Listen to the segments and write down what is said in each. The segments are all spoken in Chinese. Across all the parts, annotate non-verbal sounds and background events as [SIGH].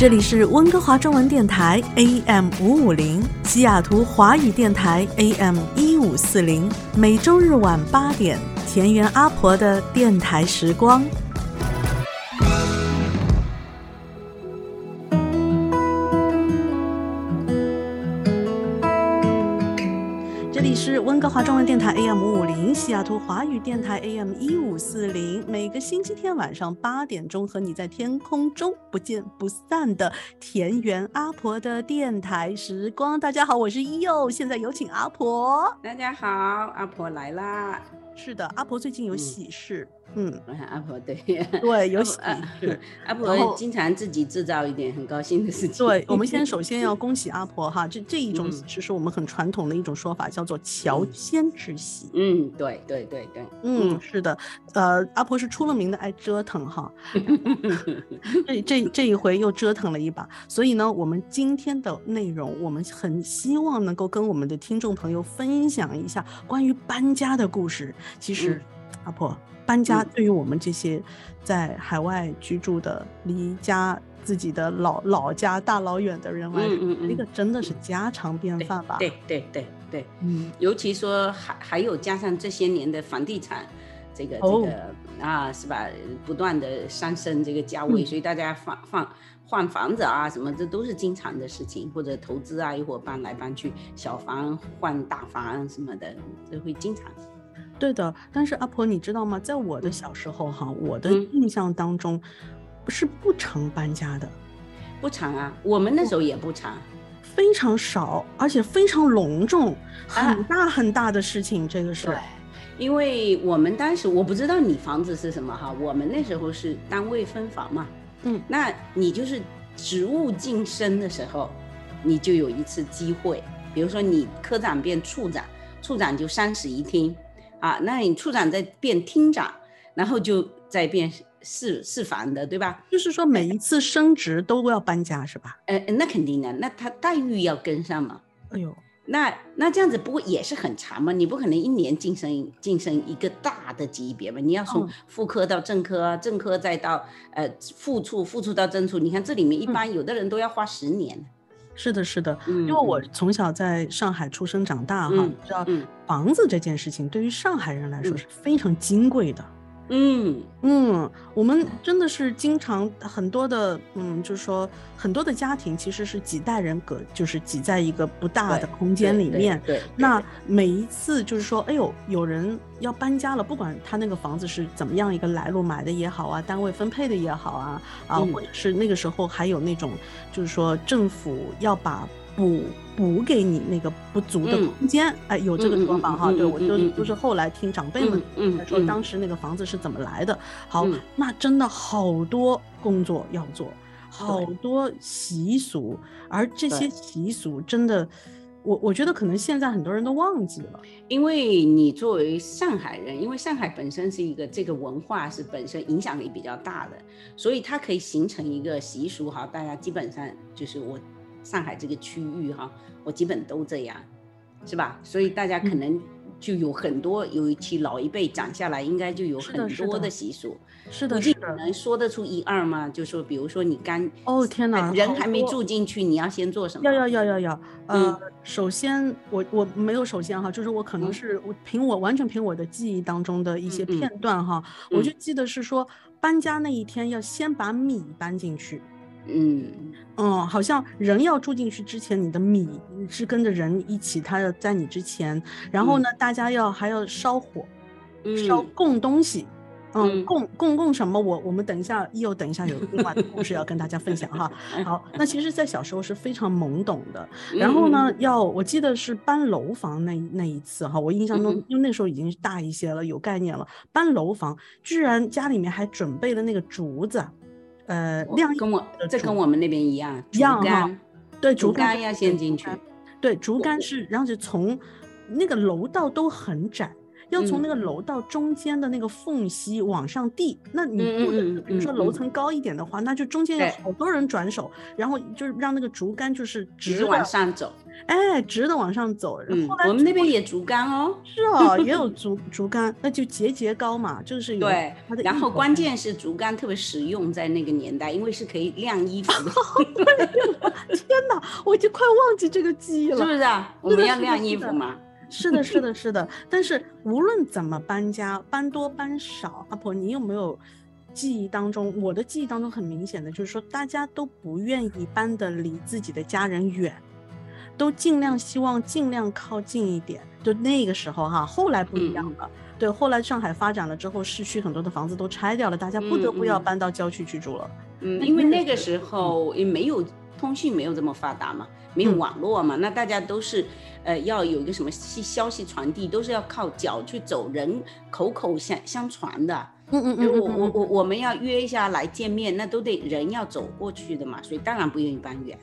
这里是温哥华中文电台 AM 五五零，西雅图华语电台 AM 一五四零，每周日晚八点，田园阿婆的电台时光。温哥华中文电台 AM 五五零，西雅图华语电台 AM 一五四零，每个星期天晚上八点钟和你在天空中不见不散的田园阿婆的电台时光。大家好，我是伊佑，现在有请阿婆。大家好，阿婆来啦。是的，阿婆最近有喜事。嗯，[LAUGHS] 阿婆对对 [LAUGHS] 有阿婆 [LAUGHS] 经常自己制造一点很高兴的事情。对，我们先首先要恭喜阿婆哈，这这一种其实是我们很传统的一种说法，叫做乔迁之喜。嗯，对对对对，嗯，是的，呃，阿婆是出了名的爱折腾哈，这这这一回又折腾了一把，所以呢，我们今天的内容，我们很希望能够跟我们的听众朋友分享一下关于搬家的故事。其实，阿婆。搬家对于我们这些在海外居住的、离家自己的老老家大老远的人来说，那个真的是家常便饭吧？对对对对，嗯，尤其说还还有加上这些年的房地产这个这个啊，是吧？不断的上升这个价位，所以大家放放换房子啊，什么这都是经常的事情，或者投资啊，一会儿搬来搬去，小房换大房什么的，这会经常。对的，但是阿婆，你知道吗？在我的小时候，哈，我的印象当中，是不常搬家的，不常啊。我们那时候也不常，非常少，而且非常隆重，很大很大的事情。这个是，因为我们当时我不知道你房子是什么哈，我们那时候是单位分房嘛，嗯，那你就是职务晋升的时候，你就有一次机会，比如说你科长变处长，处长就三室一厅。啊，那你处长在变厅长，然后就在变市市房的，对吧？就是说每一次升职都要搬家，是吧？呃，那肯定的，那他待遇要跟上嘛。哎呦，那那这样子不过也是很长嘛，你不可能一年晋升晋升一个大的级别嘛，你要从副科到正科，正科再到呃副处，副处到正处，你看这里面一般有的人都要花十年。是的，是的，因为我从小在上海出生长大，哈，知道房子这件事情对于上海人来说是非常金贵的。嗯嗯，我们真的是经常很多的，嗯，就是说很多的家庭其实是几代人隔，就是挤在一个不大的空间里面。对。那每一次就是说，哎呦，有人要搬家了，不管他那个房子是怎么样一个来路，买的也好啊，单位分配的也好啊，啊，或者是那个时候还有那种，就是说政府要把。补补给你那个不足的空间，哎，有这个说法哈。对我都都是后来听长辈们说，当时那个房子是怎么来的。好，那真的好多工作要做，好多习俗，而这些习俗真的，我我觉得可能现在很多人都忘记了。因为你作为上海人，因为上海本身是一个这个文化是本身影响力比较大的，所以它可以形成一个习俗哈。大家基本上就是我。上海这个区域哈，我基本都这样，是吧？所以大家可能就有很多，有一期老一辈讲下来，应该就有很多的习俗。是的，是的。能说得出一二吗？就说比如说你刚哦天哪，人还没住进去，你要先做什么？要要要要要。呃，首先我我没有首先哈，就是我可能是我凭我完全凭我的记忆当中的一些片段哈，我就记得是说搬家那一天要先把米搬进去。嗯嗯，好像人要住进去之前，你的米是跟着人一起，他要在你之前，然后呢，大家要还要烧火，烧供东西，嗯，供供供什么？我我们等一下又等一下有另外的故事要跟大家分享哈。[LAUGHS] 好，那其实，在小时候是非常懵懂的。然后呢，要我记得是搬楼房那那一次哈，我印象中，因为那时候已经大一些了，有概念了。搬楼房，居然家里面还准备了那个竹子。呃，晾跟我这跟我们那边一样，一样哈，对，竹竿要先进去，对，竹竿是，然后就从那个楼道都很窄。要从那个楼道中间的那个缝隙往上递，那你不能，比如说楼层高一点的话，那就中间有好多人转手，然后就是让那个竹竿就是直往上走，哎，直的往上走。然后来我们那边也竹竿哦，是哦，也有 [LAUGHS] 竹竹竿，那就节节高嘛，就是有对。然后关键是竹竿特别实用，在那个年代，因为是可以晾衣服的。[LAUGHS] 天哪，我已经快忘记这个记忆了，是不是啊？我们要晾衣服嘛。是的，是的，是的。但是无论怎么搬家，搬多搬少，阿婆，你有没有记忆当中？我的记忆当中很明显的就是说，大家都不愿意搬的离自己的家人远，都尽量希望尽量靠近一点。就那个时候哈，后来不一样了。对，后来上海发展了之后，市区很多的房子都拆掉了，大家不得不要搬到郊区去住了。嗯，因为那个时候也没有通讯，没有这么发达嘛。没有网络嘛？那大家都是，呃，要有一个什么信消息传递，都是要靠脚去走，人口口相相传的。嗯嗯嗯。我我我我们要约一下来见面，那都得人要走过去的嘛，所以当然不愿意搬远。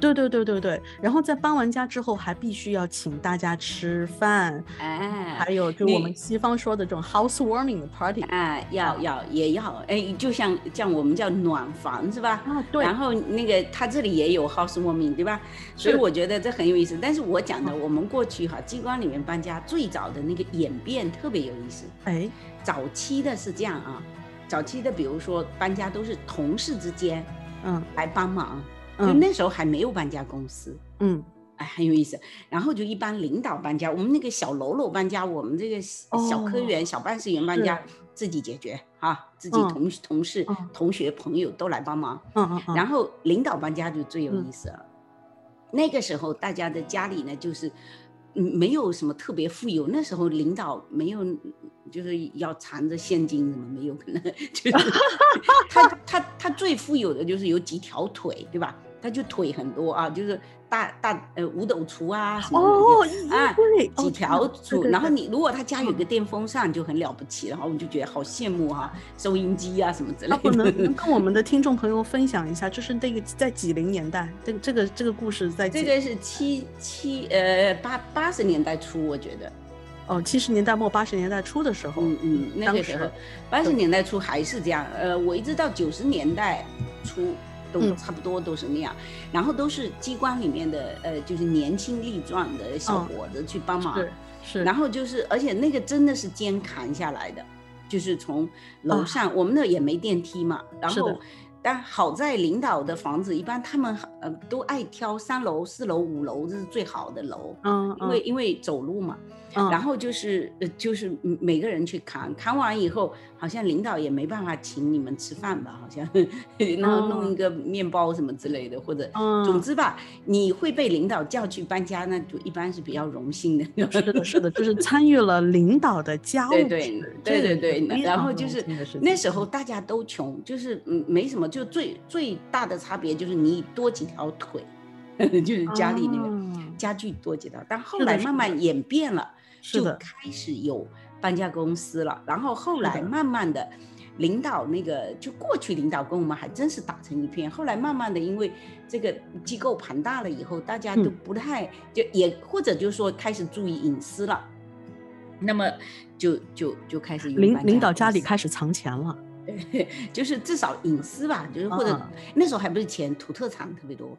对对对对对，然后在搬完家之后，还必须要请大家吃饭，哎，还有就我们西方说的这种 housewarming party，哎，要要也要，哎，就像像我们叫暖房是吧？啊，对。然后那个他这里也有 housewarming，对吧？所以我觉得这很有意思。但是我讲的我们过去哈机关里面搬家最早的那个演变特别有意思。哎，早期的是这样啊，早期的比如说搬家都是同事之间，嗯，来帮忙。就那时候还没有搬家公司，嗯，哎，很有意思。然后就一般领导搬家，我们那个小喽啰搬家，我们这个小科员、小办事员搬家自己解决哈，自己同同事、同学、朋友都来帮忙。嗯嗯。然后领导搬家就最有意思了，那个时候大家的家里呢，就是嗯没有什么特别富有，那时候领导没有。就是要藏着现金，什么没有可能？[LAUGHS] 就是 [LAUGHS] 他他他最富有的就是有几条腿，对吧？他就腿很多啊，就是大大呃五斗橱啊什么的啊，几条橱。然后你如果他家有个电风扇就很了不起，然后我们就觉得好羡慕哈，收音机啊什么之类的。能能跟我们的听众朋友分享一下，就是那个在几零年代，这个这个这个故事在这个是七七呃八八十年代初，我觉得。哦，七十年代末八十年代初的时候，嗯嗯，那个时候八十年代初还是这样。呃，我一直到九十年代初都差不多都是那样，然后都是机关里面的呃，就是年轻力壮的小伙子去帮忙，是是。然后就是，而且那个真的是肩扛下来的，就是从楼上，我们那也没电梯嘛，然后。但好在领导的房子一般他们呃都爱挑三楼、四楼、五楼，这是最好的楼。嗯，因为因为走路嘛。然后就是呃就是每个人去扛，扛完以后好像领导也没办法请你们吃饭吧，好像 [LAUGHS] 然后弄一个面包什么之类的，或者总之吧，你会被领导叫去搬家，那就一般是比较荣幸的。[LAUGHS] 是的，是的，就是参与了领导的家务。对对对对对，然后就是那时候大家都穷，就是嗯没什么。就最最大的差别就是你多几条腿，[LAUGHS] 就是家里那个家具多几条。但后来慢慢演变了，就开始有搬家公司了。然后后来慢慢的，领导那个就过去领导跟我们还真是打成一片。后来慢慢的，因为这个机构庞大了以后，大家都不太就也或者就是说开始注意隐私了，那么就就就开始有领领导家里开始藏钱了。[LAUGHS] 就是至少隐私吧，就是或者那时候还不是钱，土特产特别多，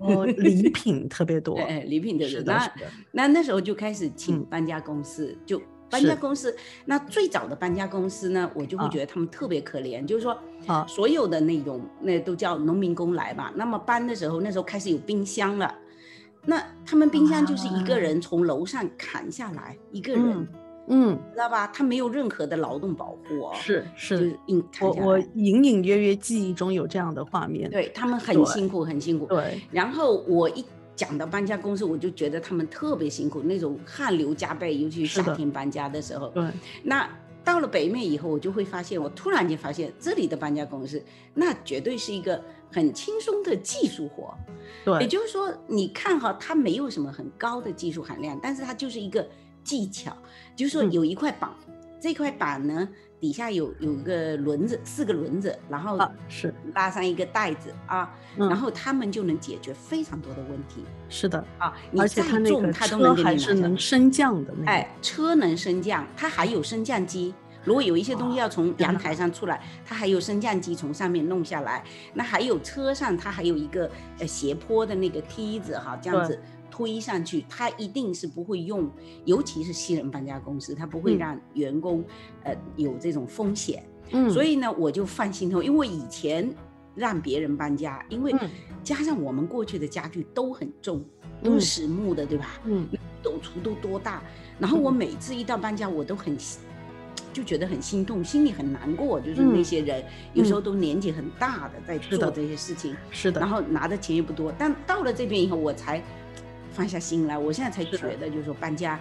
哦，[LAUGHS] 礼品特别多，哎，礼品特别多。那那那时候就开始请搬家公司，就搬家公司。那最早的搬家公司呢，我就会觉得他们特别可怜，就是说，啊，所有的那种那都叫农民工来吧。那么搬的时候，那时候开始有冰箱了，那他们冰箱就是一个人从楼上砍下来，一个人。嗯，知道吧？他没有任何的劳动保护哦。是是，我我隐隐约约记忆中有这样的画面。对他们很辛苦，很辛苦。对。然后我一讲到搬家公司，我就觉得他们特别辛苦，那种汗流浃背，尤其是夏天搬家的时候。对。那到了北美以后，我就会发现，我突然间发现这里的搬家公司，那绝对是一个很轻松的技术活。对。也就是说，你看哈，它没有什么很高的技术含量，但是它就是一个。技巧就是说有一块板，这块板呢底下有有一个轮子，四个轮子，然后是拉上一个袋子啊，然后他们就能解决非常多的问题。是的啊，而且它那个车还是能升降的。哎，车能升降，它还有升降机。如果有一些东西要从阳台上出来，它还有升降机从上面弄下来。那还有车上，它还有一个呃斜坡的那个梯子哈，这样子。推上去，他一定是不会用，尤其是私人搬家公司，他不会让员工呃有这种风险。嗯，所以呢，我就放心头，因为以前让别人搬家，因为加上我们过去的家具都很重，都是实木的，对吧？嗯，斗橱都多大，然后我每次一到搬家，我都很就觉得很心痛，心里很难过，就是那些人有时候都年纪很大的在做这些事情，是的，然后拿的钱也不多，但到了这边以后，我才。放下心来，我现在才觉得，就是说搬家，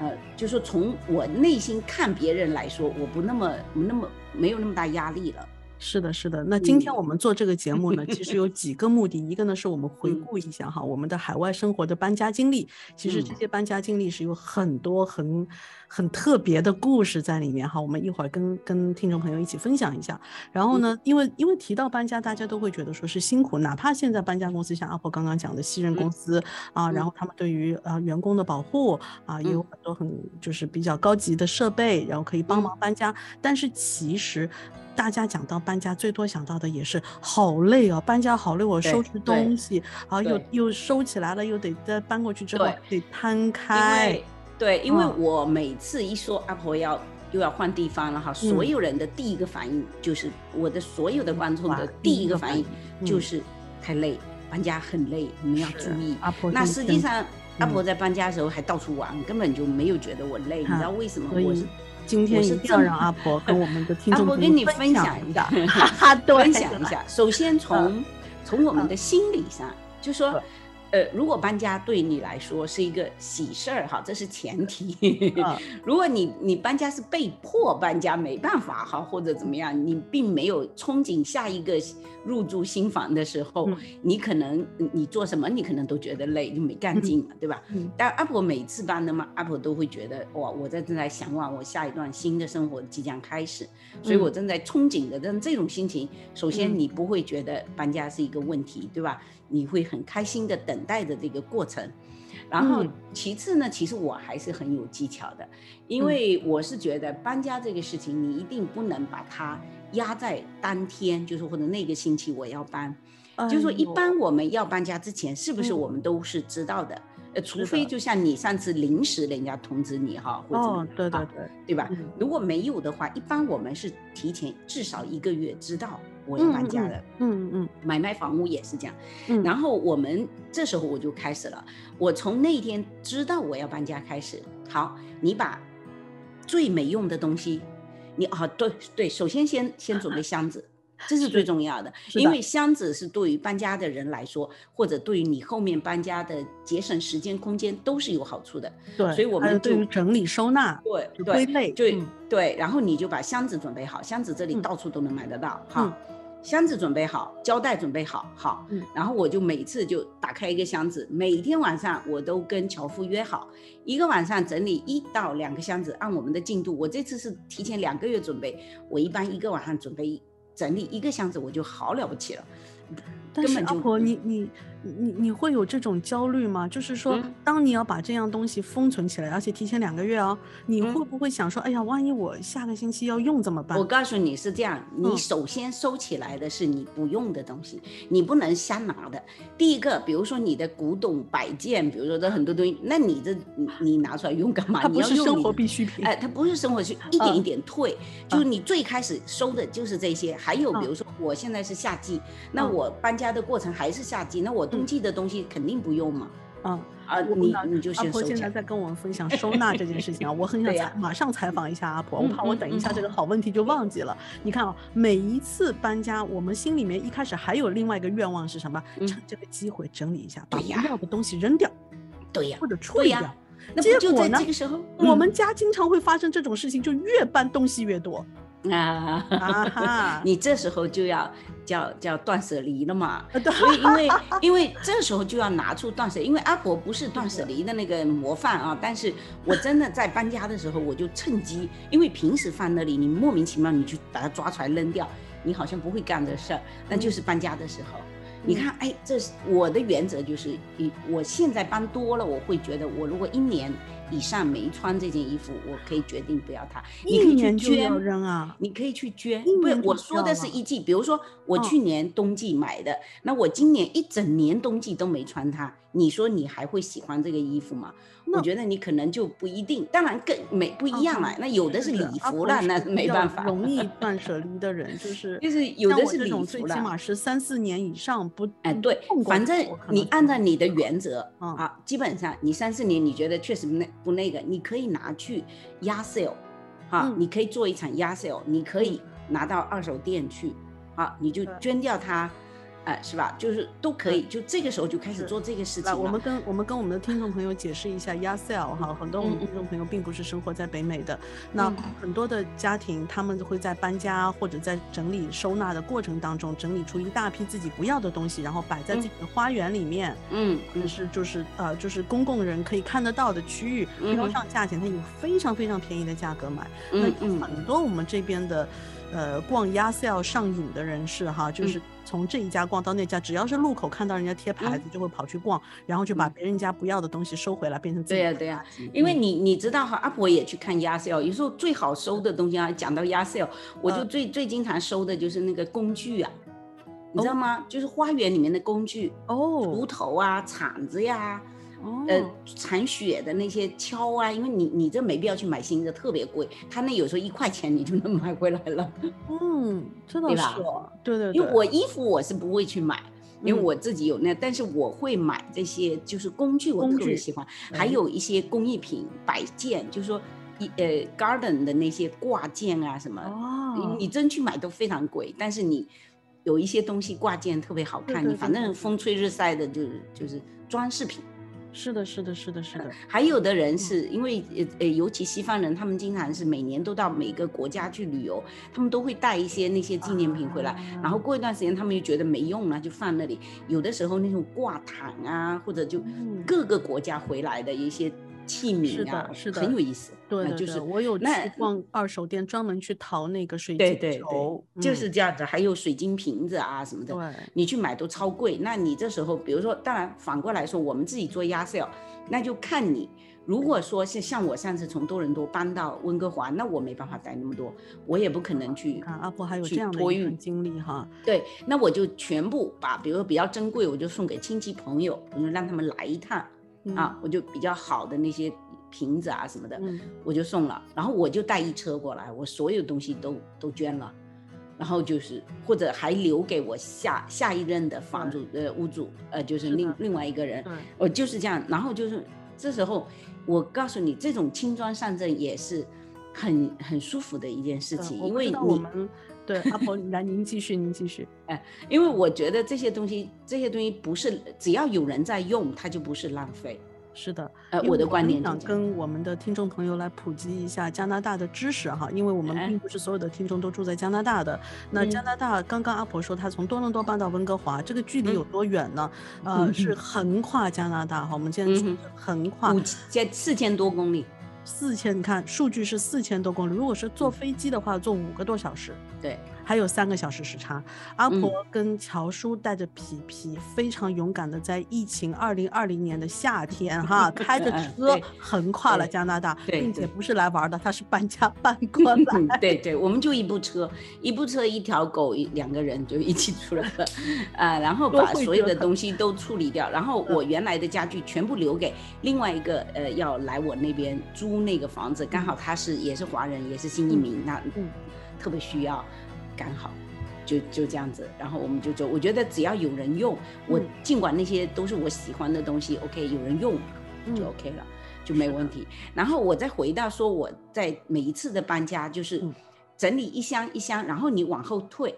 呃，就是说从我内心看别人来说，我不那么那么没有那么大压力了。是的，是的。那今天我们做这个节目呢，其实有几个目的。一个呢，是我们回顾一下哈，我们的海外生活的搬家经历。其实这些搬家经历是有很多很很特别的故事在里面哈。我们一会儿跟跟听众朋友一起分享一下。然后呢，因为因为提到搬家，大家都会觉得说是辛苦，哪怕现在搬家公司像阿婆刚刚讲的西任公司啊，然后他们对于呃员工的保护啊，也有很多很就是比较高级的设备，然后可以帮忙搬家。但是其实。大家讲到搬家，最多想到的也是好累哦，搬家好累，我收拾东西，然后，又又收起来了，又得再搬过去之后得摊开。对，因为我每次一说阿婆要又要换地方了哈，所有人的第一个反应就是我的所有的观众的第一个反应就是太累，搬家很累，你们要注意。阿婆，那实际上阿婆在搬家的时候还到处玩，根本就没有觉得我累，你知道为什么？我是。今天一定要让阿婆跟我们的听众跟你分享一下，[LAUGHS] [LAUGHS] 分享一下。首先从从我们的心理上，就说。呃，如果搬家对你来说是一个喜事儿哈，这是前提。[LAUGHS] 如果你你搬家是被迫搬家，没办法哈，或者怎么样，你并没有憧憬下一个入住新房的时候，你可能你做什么你可能都觉得累，就没干劲了，对吧？但阿婆每次搬的嘛，阿婆都会觉得哇，我在正在向往我下一段新的生活即将开始，所以我正在憧憬的。但这种心情，首先你不会觉得搬家是一个问题，对吧？你会很开心的等待着这个过程，然后其次呢，其实我还是很有技巧的，因为我是觉得搬家这个事情，你一定不能把它压在当天，就是或者那个星期我要搬，就是说一般我们要搬家之前，是不是我们都是知道的？呃，除非就像你上次临时人家通知你哈，或者对对对，对吧？如果没有的话，一般我们是提前至少一个月知道。我要搬家了，嗯嗯，买卖房屋也是这样，嗯，然后我们这时候我就开始了，我从那天知道我要搬家开始，好，你把最没用的东西，你啊，对对，首先先先准备 [LAUGHS] 箱子，这是最重要的，因为箱子是对于搬家的人来说，或者对于你后面搬家的节省时间空间都是有好处的，对，所以我们对于整理收纳，对归类，对对，然后你就把箱子准备好，箱子这里到处都能买得到，哈。箱子准备好，胶带准备好，好，然后我就每次就打开一个箱子，每天晚上我都跟樵夫约好，一个晚上整理一到两个箱子，按我们的进度，我这次是提前两个月准备，我一般一个晚上准备整理一个箱子，我就好了不起了。但是阿婆，你你。你你会有这种焦虑吗？就是说，当你要把这样东西封存起来，而且提前两个月哦，你会不会想说，哎呀，万一我下个星期要用怎么办？我告诉你是这样，你首先收起来的是你不用的东西，你不能瞎拿的。第一个，比如说你的古董摆件，比如说这很多东西，那你这你你拿出来用干嘛？它不是生活必需品。哎，它不是生活需，一点一点退。就是你最开始收的就是这些，还有比如说我现在是夏季，那我搬家的过程还是夏季，那我。冬季的东西肯定不用嘛，嗯啊，你你就阿婆现在在跟我们分享收 [LAUGHS] 纳这件事情啊，我很想采马上采访一下阿婆，我怕我等一下这个好问题就忘记了。你看啊，每一次搬家，我们心里面一开始还有另外一个愿望是什么？趁这个机会整理一下，把不要的东西扔掉，对呀，或者处理掉。那结果呢？这个时候，我们家经常会发生这种事情，就越搬东西越多。[LAUGHS] 啊，你这时候就要叫叫断舍离了嘛。所以因为因为这时候就要拿出断舍，因为阿婆不是断舍离的那个模范啊。但是我真的在搬家的时候，我就趁机，因为平时放那里，你莫名其妙你就把它抓出来扔掉，你好像不会干这事儿，那就是搬家的时候。你看，哎，这是我的原则，就是一我现在搬多了，我会觉得我如果一年。以上没穿这件衣服，我可以决定不要它。你可以去捐扔啊！你可以去捐。不是我说的是一季，比如说我去年冬季买的，那我今年一整年冬季都没穿它，你说你还会喜欢这个衣服吗？我觉得你可能就不一定。当然更没不一样了。那有的是礼服了，那没办法。容易 [LAUGHS] 断舍离的人就 [LAUGHS] 是就是有的是礼服了，最起码是三四年以上不哎对，反正你按照你的原则啊，基本上你三四年你觉得确实那。不那个，你可以拿去压 sale，哈，你可以做一场压 sale，你可以拿到二手店去，啊，你就捐掉它。哎，是吧？就是都可以，就这个时候就开始做这个事情。我们跟我们跟我们的听众朋友解释一下压 sale 哈，很多我们听众朋友并不是生活在北美的，那很多的家庭他们会在搬家或者在整理收纳的过程当中，整理出一大批自己不要的东西，然后摆在自己的花园里面。嗯，是就是呃就是公共人可以看得到的区域，标上价钱，它有非常非常便宜的价格买。那很多我们这边的。呃，逛压 sale 上瘾的人士哈，就是从这一家逛到那家，只要是路口看到人家贴牌子，就会跑去逛，然后就把别人家不要的东西收回来，变成自己。对呀对呀，因为你你知道哈，阿婆也去看压 sale，有时候最好收的东西啊，讲到压 sale，我就最最经常收的就是那个工具啊，你知道吗？就是花园里面的工具哦，锄头啊，铲子呀。呃，铲雪的那些锹啊，因为你你这没必要去买新的，特别贵。他那有时候一块钱你就能买回来了。[LAUGHS] 嗯，真的是，对对。因为我衣服我是不会去买，因为我自己有那，但是我会买这些就是工具，我特别喜欢。还有一些工艺品摆件，就是说一呃 garden 的那些挂件啊什么。哦。你真去买都非常贵，但是你有一些东西挂件特别好看，你反正风吹日晒的，就是就是装饰品。是的，是的，是的，是的。[LAUGHS] 还有的人是因为呃呃，尤其西方人，他们经常是每年都到每个国家去旅游，他们都会带一些那些纪念品回来，然后过一段时间他们又觉得没用了，就放那里。有的时候那种挂毯啊，或者就各个国家回来的一些。器皿啊，是的，很有意思。对，就是我有去逛二手店，专门去淘那个水晶球，就是这样子。还有水晶瓶子啊什么的，对，你去买都超贵。那你这时候，比如说，当然反过来说，我们自己做压 sale，那就看你。如果说是像我上次从多伦多搬到温哥华，那我没办法带那么多，我也不可能去。看阿婆还有这样的托运经历哈。对，那我就全部把，比如说比较珍贵，我就送给亲戚朋友，我就让他们来一趟。啊，我就比较好的那些瓶子啊什么的，我就送了，然后我就带一车过来，我所有东西都都捐了，然后就是或者还留给我下下一任的房主呃屋主呃就是另另外一个人，我就是这样，然后就是这时候我告诉你，这种轻装上阵也是很很舒服的一件事情，因为你。对，阿婆，来，您继续，您继续。哎，因为我觉得这些东西，这些东西不是只要有人在用，它就不是浪费。是的，呃，我的观点想跟我们的听众朋友来普及一下加拿大的知识哈，因为我们并不是所有的听众都住在加拿大的。那加拿大，刚刚阿婆说她从多伦多搬到温哥华，这个距离有多远呢？呃，是横跨加拿大哈，我们现在横跨五千四千多公里。四千，你看数据是四千多公里。如果是坐飞机的话，坐五个多小时。对。还有三个小时时差，阿婆跟乔叔带着皮皮，非常勇敢的在疫情二零二零年的夏天，哈，[LAUGHS] 开着车横跨了加拿大，并且不是来玩的，他是搬家搬 [LAUGHS] 过来。对对，我们就一部车，一部车一条狗，一两个人就一起出来了，啊，然后把所有的东西都处理掉，然后我原来的家具全部留给另外一个呃要来我那边租那个房子，刚好他是也是华人，也是新移民，那特别需要。刚好，就就这样子，然后我们就走。我觉得只要有人用，我尽管那些都是我喜欢的东西，OK，有人用就 OK 了，就没问题。[LAUGHS] 然后我再回到说，我在每一次的搬家，就是整理一箱一箱，然后你往后退，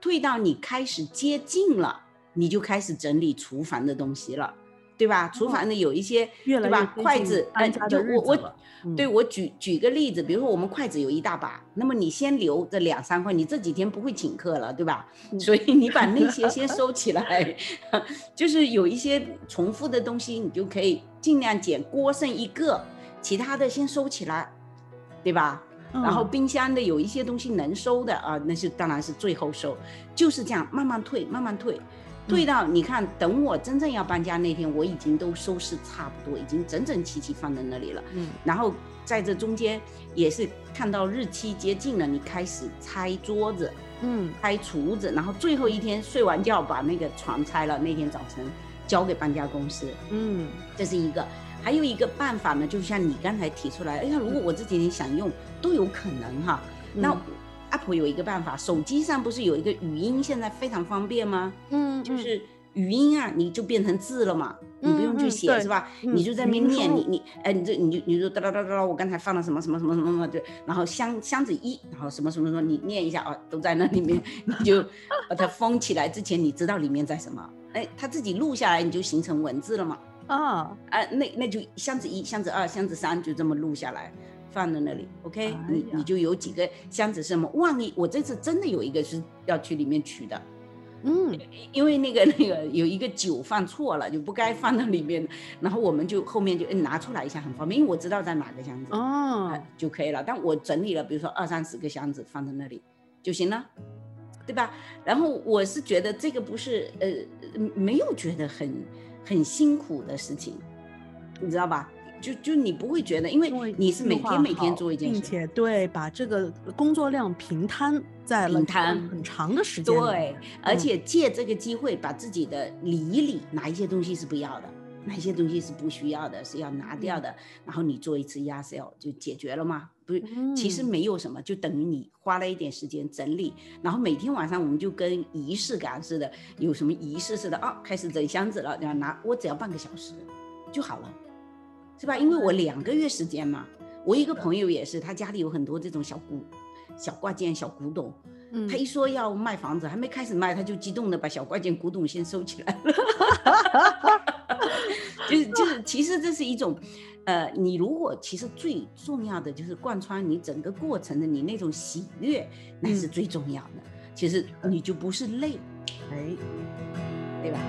退到你开始接近了，你就开始整理厨房的东西了。对吧？厨房的有一些，对吧？筷子，哎，就我我。对我举举个例子，比如说我们筷子有一大把，那么你先留这两三块，你这几天不会请客了，对吧？所以你把那些先 [LAUGHS] 收起来，[LAUGHS] 就是有一些重复的东西，你就可以尽量减。锅剩一个，其他的先收起来，对吧？然后冰箱的有一些东西能收的啊，那是当然是最后收，就是这样慢慢退，慢慢退。退到你看，等我真正要搬家那天，我已经都收拾差不多，已经整整齐齐放在那里了。嗯，然后在这中间也是看到日期接近了，你开始拆桌子，嗯，拆橱子，然后最后一天睡完觉把那个床拆了，那天早晨交给搬家公司。嗯，这是一个，还有一个办法呢，就像你刚才提出来，哎呀，如果我这几天想用，都有可能哈。那。Apple 有一个办法，手机上不是有一个语音，现在非常方便吗？嗯，就是语音啊，你就变成字了嘛，你不用去写是吧？你就在那边念，你你哎，你这你就你就哒哒哒哒哒，我刚才放了什么什么什么什么什么，对，然后箱箱子一，然后什么什么什么，你念一下啊，都在那里面，[LAUGHS] 你就把它封起来。之前你知道里面在什么？哎，它自己录下来，你就形成文字了嘛？啊，哎，那那就箱子一、箱子二、箱子三就这么录下来。放在那里，OK，你你就有几个箱子什么？万一我这次真的有一个是要去里面取的，嗯，因为那个那个有一个酒放错了，就不该放到里面，然后我们就后面就拿出来一下，很方便，因为我知道在哪个箱子哦就可以了。但我整理了，比如说二三十个箱子放在那里就行了，对吧？然后我是觉得这个不是呃没有觉得很很辛苦的事情，你知道吧？就就你不会觉得，因为你是每天每天做一件事，并且对把这个工作量平摊在平摊很长的时间，对，而且借这个机会把自己的理一理，哪一些东西是不要的，哪一些东西是不需要的，是要拿掉的，然后你做一次压 sale 就解决了吗？不是，其实没有什么，就等于你花了一点时间整理，然后每天晚上我们就跟仪式感似的，有什么仪式似的啊，开始整箱子了，然后拿我只要半个小时就好了。是吧？因为我两个月时间嘛，我一个朋友也是，他家里有很多这种小古、小挂件、小古董。嗯，他一说要卖房子，还没开始卖，他就激动的把小挂件、古董先收起来了。就 [LAUGHS] 是就是，其实这是一种，呃，你如果其实最重要的就是贯穿你整个过程的你那种喜悦，那是最重要的。其实你就不是累，哎，对吧？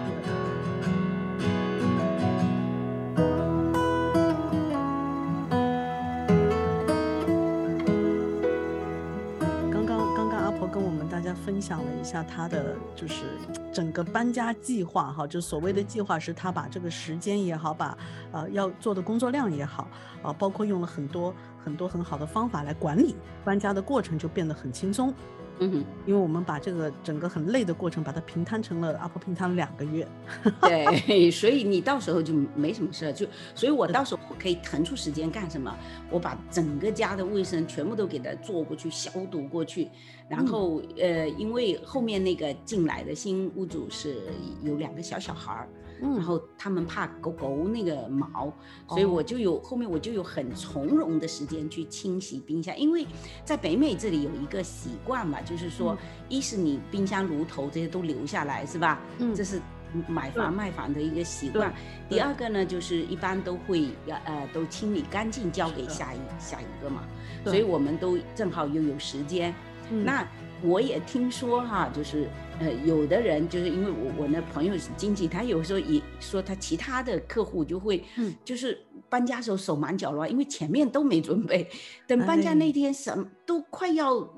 享了一下他的就是整个搬家计划哈，就所谓的计划是他把这个时间也好，把呃要做的工作量也好，啊，包括用了很多很多很好的方法来管理搬家的过程，就变得很轻松。嗯，因为我们把这个整个很累的过程，把它平摊成了阿婆平摊了两个月，[LAUGHS] 对，所以你到时候就没什么事，就所以我到时候可以腾出时间干什么？我把整个家的卫生全部都给它做过去，消毒过去，然后呃，因为后面那个进来的新屋主是有两个小小孩儿。然后他们怕狗狗那个毛，所以我就有后面我就有很从容的时间去清洗冰箱，因为在北美这里有一个习惯嘛，就是说，一是你冰箱炉头这些都留下来是吧？嗯，这是买房卖房的一个习惯。第二个呢，就是一般都会要呃都清理干净交给下一下一个嘛，所以我们都正好又有时间。那我也听说哈，就是。呃，有的人就是因为我我那朋友是经济，他有时候也说他其他的客户就会，嗯，就是搬家时候手忙脚乱，因为前面都没准备，[LAUGHS] 等搬家那天什么都快要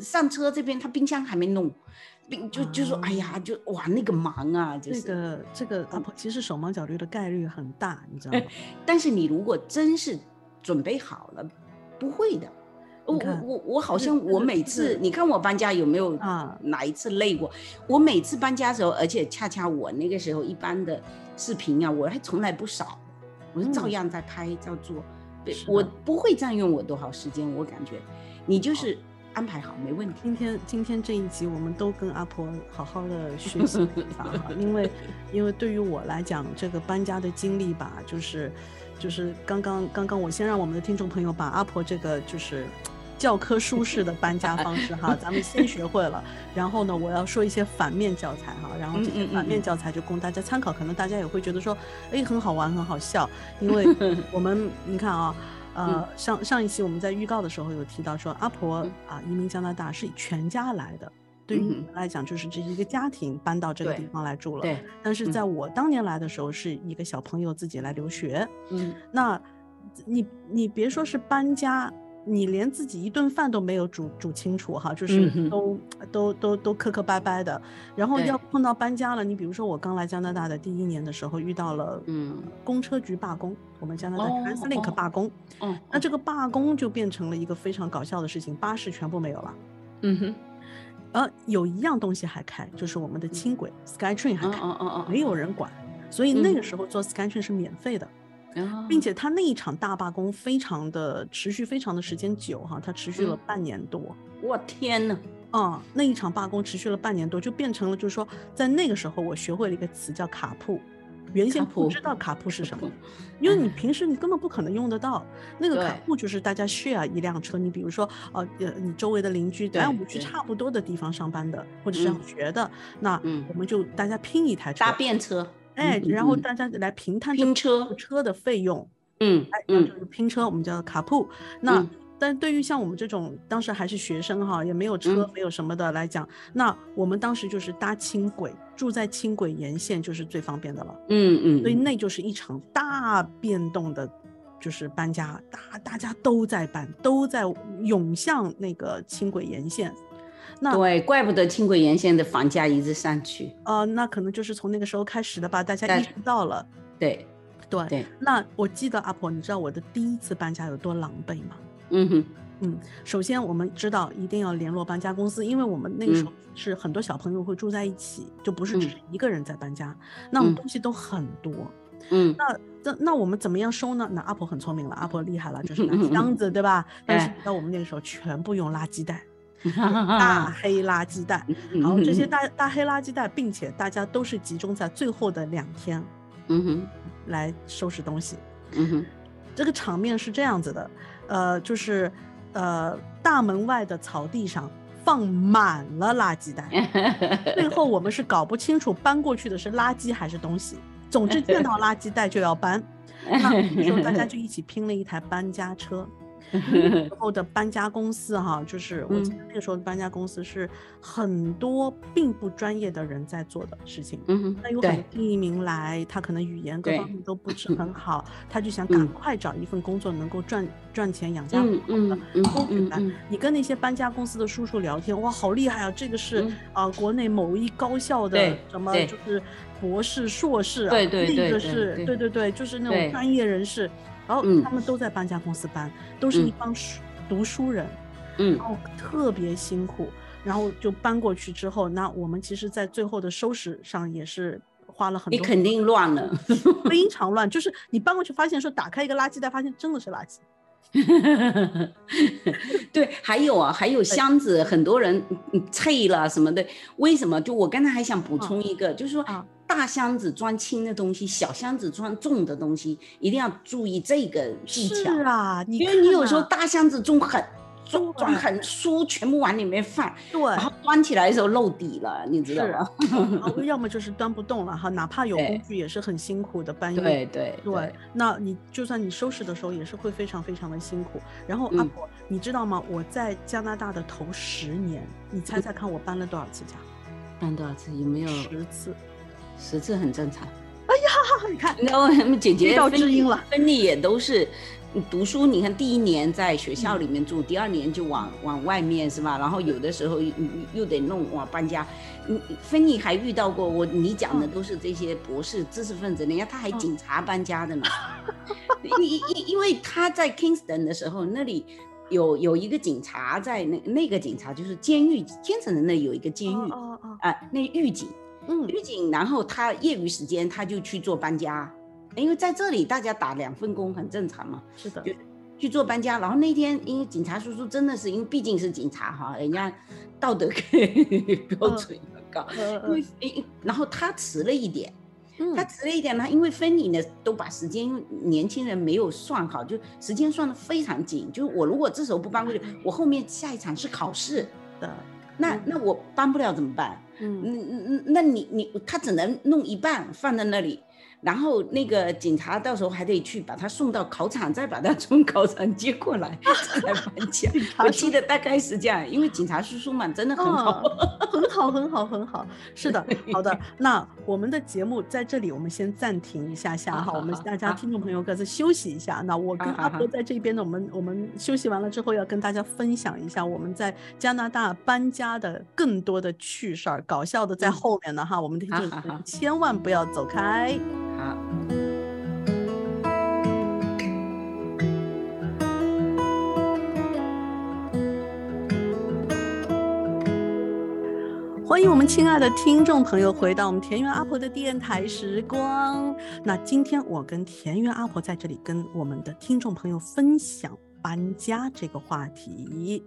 上车这边，他冰箱还没弄，冰就就说哎呀，就哇那个忙啊，就是这个这个啊其实手忙脚乱的概率很大，你知道吗？[LAUGHS] 但是你如果真是准备好了，不会的。我我我好像我每次你看我搬家有没有啊哪一次累过？我每次搬家的时候，而且恰恰我那个时候一般的视频啊，我还从来不少，我是照样在拍照做，我不会占用我多少时间。我感觉你就是安排好没问题。今天今天这一集我们都跟阿婆好好的学习哈，因为 [LAUGHS] 因为对于我来讲，这个搬家的经历吧，就是就是刚刚刚刚我先让我们的听众朋友把阿婆这个就是。教科书式的搬家方式哈，[LAUGHS] 咱们先学会了，然后呢，我要说一些反面教材哈，然后这些反面教材就供大家参考，可能大家也会觉得说，哎，很好玩，很好笑，因为 [LAUGHS] 我们你看啊，呃，上上一期我们在预告的时候有提到说，阿婆啊移民加拿大是全家来的，对于你们来讲就是这是一个家庭搬到这个地方来住了，对，但是在我当年来的时候是一个小朋友自己来留学，嗯，那你你别说是搬家。你连自己一顿饭都没有煮煮清楚哈，就是都都都都磕磕巴巴的，然后要碰到搬家了。你比如说我刚来加拿大的第一年的时候，遇到了嗯。公车局罢工，我们加拿大 TransLink 罢工，嗯，那这个。罢工就变成了一个非常搞笑的事情，巴士全部没有了，嗯哼，呃，有一样东西还开，就是我们的轻轨 SkyTrain 还开，嗯嗯嗯，没有人管，所以那个时候坐 SkyTrain 是免费的。并且他那一场大罢工非常的持续，非常的时间久哈，它持续了半年多。我天呐，啊，那一场罢工持续了半年多，就变成了就是说，在那个时候我学会了一个词叫卡铺，原先不知道卡铺是什么，因为你平时你根本不可能用得到。那个卡铺就是大家 share 一辆车，你比如说呃呃，你周围的邻居，哎，我们去差不多的地方上班的或者上学的，那我们就大家拼一台车，搭便车。哎，然后大家来平摊拼车车的费用，嗯，哎，就是拼车，我们叫卡铺。那但对于像我们这种当时还是学生哈，也没有车，没有什么的来讲，那我们当时就是搭轻轨，住在轻轨沿线就是最方便的了。嗯嗯，所以那就是一场大变动的，就是搬家，大大家都在搬，都在涌向那个轻轨沿线。对，怪不得轻轨沿线的房价一直上去。哦，那可能就是从那个时候开始的吧，大家意识到了。对，对，对。那我记得阿婆，你知道我的第一次搬家有多狼狈吗？嗯哼，嗯。首先我们知道一定要联络搬家公司，因为我们那个时候是很多小朋友会住在一起，就不是只是一个人在搬家。那我们东西都很多。嗯。那那那我们怎么样收呢？那阿婆很聪明了，阿婆厉害了，就是拿 [LAUGHS] 箱子，对吧？但是到我们那个时候全部用垃圾袋。大黑垃圾袋，然后这些大大黑垃圾袋，并且大家都是集中在最后的两天，嗯哼，来收拾东西，嗯哼，这个场面是这样子的，呃，就是呃大门外的草地上放满了垃圾袋，[LAUGHS] 最后我们是搞不清楚搬过去的是垃圾还是东西，总之 [LAUGHS] 见到垃圾袋就要搬，那时候大家就一起拼了一台搬家车。时候 [LAUGHS] 的搬家公司哈，就是我记得那个时候的搬家公司是很多并不专业的人在做的事情。嗯，那有很多新移民来，他可能语言各方面都不是很 [LAUGHS] 好，他就想赶快找一份工作，能够赚赚钱养家糊口的。嗯嗯你跟那些搬家公司的叔叔聊天，哇，好厉害啊！这个是啊，国内某一高校的什么，就是博士、硕士啊，对对对，那个是对对对，就是那种专业人士。然后他们都在搬家公司搬，都是一帮书读书人，嗯，然后特别辛苦，然后就搬过去之后，那我们其实，在最后的收拾上也是花了很多。你肯定乱了，非常乱。就是你搬过去，发现说打开一个垃圾袋，发现真的是垃圾。[LAUGHS] 对，还有啊，还有箱子，很多人脆了什么的。为什么？就我刚才还想补充一个，就是说。大箱子装轻的东西，小箱子装重的东西，一定要注意这个技巧。是啊，因为你有时候大箱子重很，重装很书全部往里面放，对，然后端起来的时候漏底了，你知道吗？要么就是端不动了哈，哪怕有工具也是很辛苦的搬运。对对对，那你就算你收拾的时候也是会非常非常的辛苦。然后阿婆，你知道吗？我在加拿大的头十年，你猜猜看我搬了多少次家？搬多少次？有没有十次？十次很正常。哎呀，你看，然后姐姐到知音了。芬妮也都是读书，你看第一年在学校里面住，第二年就往往外面是吧？然后有的时候又又得弄哇搬家。嗯，芬妮还遇到过我，你讲的都是这些博士知识分子，人家他还警察搬家的呢。[LAUGHS] 因因因为他在 Kingston 的时候，那里有有一个警察在那那个警察就是监狱，Kingston 那有一个监狱，啊，那狱警。嗯，狱警，然后他业余时间他就去做搬家，因为在这里大家打两份工很正常嘛。是的，就去做搬家。然后那天因为警察叔叔真的是因为毕竟是警察哈，人家道德标准要高，因为然后他迟了一点，他迟了一点呢，因为分你呢都把时间，年轻人没有算好，就时间算的非常紧。就是我如果这时候不搬过去，我后面下一场是考试的，那那我搬不了怎么办？嗯，那那你你他只能弄一半放在那里。然后那个警察到时候还得去把他送到考场，再把他从考场接过来 [LAUGHS] 再来颁奖。我记得大概是这样，因为警察叔叔嘛，真的很好，很好，很好，很好。是的，[LAUGHS] 好的。那我们的节目在这里，我们先暂停一下下哈，我们大家听众朋友各自休息一下。那我跟阿婆在这边呢，我们我们休息完了之后，要跟大家分享一下我们在加拿大搬家的更多的趣事儿，搞笑的在后面呢哈。我们听众千万不要走开。欢迎我们亲爱的听众朋友回到我们田园阿婆的电台时光。那今天我跟田园阿婆在这里跟我们的听众朋友分享搬家这个话题。